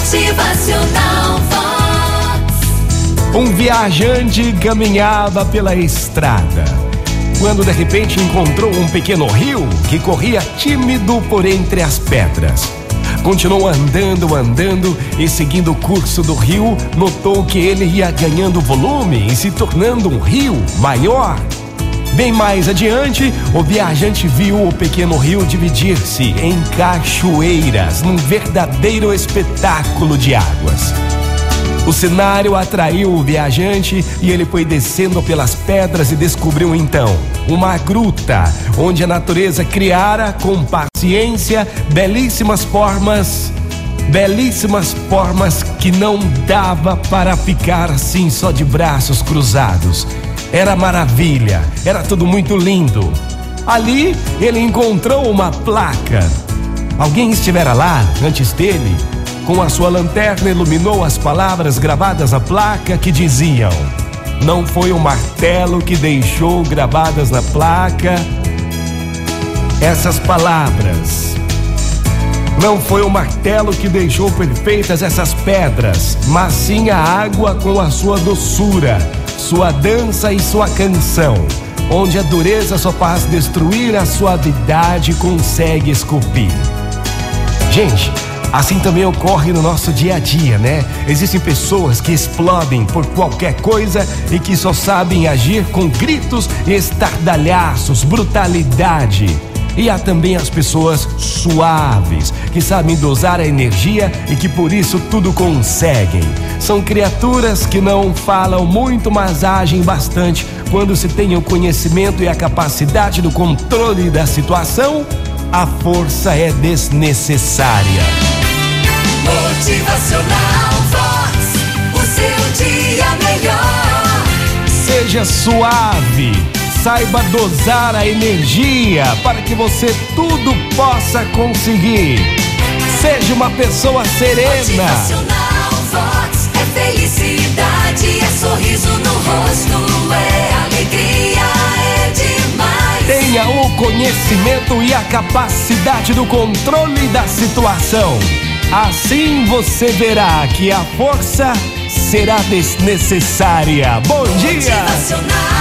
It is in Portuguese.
Motivacional Vox. Um viajante caminhava pela estrada. Quando de repente encontrou um pequeno rio que corria tímido por entre as pedras. Continuou andando, andando e seguindo o curso do rio, notou que ele ia ganhando volume e se tornando um rio maior. Bem mais adiante, o viajante viu o pequeno rio dividir-se em cachoeiras, num verdadeiro espetáculo de águas. O cenário atraiu o viajante e ele foi descendo pelas pedras e descobriu então uma gruta onde a natureza criara com paciência belíssimas formas, belíssimas formas que não dava para ficar assim só de braços cruzados. Era maravilha, era tudo muito lindo. Ali ele encontrou uma placa. Alguém estivera lá antes dele com a sua lanterna iluminou as palavras gravadas na placa que diziam: Não foi o martelo que deixou gravadas na placa essas palavras. Não foi o martelo que deixou perfeitas essas pedras, mas sim a água com a sua doçura, sua dança e sua canção, onde a dureza só faz destruir, a suavidade consegue esculpir. Gente, Assim também ocorre no nosso dia a dia, né? Existem pessoas que explodem por qualquer coisa e que só sabem agir com gritos e estardalhaços, brutalidade. E há também as pessoas suaves, que sabem dosar a energia e que por isso tudo conseguem. São criaturas que não falam muito, mas agem bastante quando se tem o conhecimento e a capacidade do controle da situação. A força é desnecessária. Motivacional Vox, o seu dia melhor. Seja suave, saiba dosar a energia para que você tudo possa conseguir. Seja uma pessoa serena. Vox é felicidade, é sorriso no rosto, é alegria, é demais. Tenha o conhecimento e a capacidade do controle da situação. Assim você verá que a força será desnecessária. Bom dia! Motivacional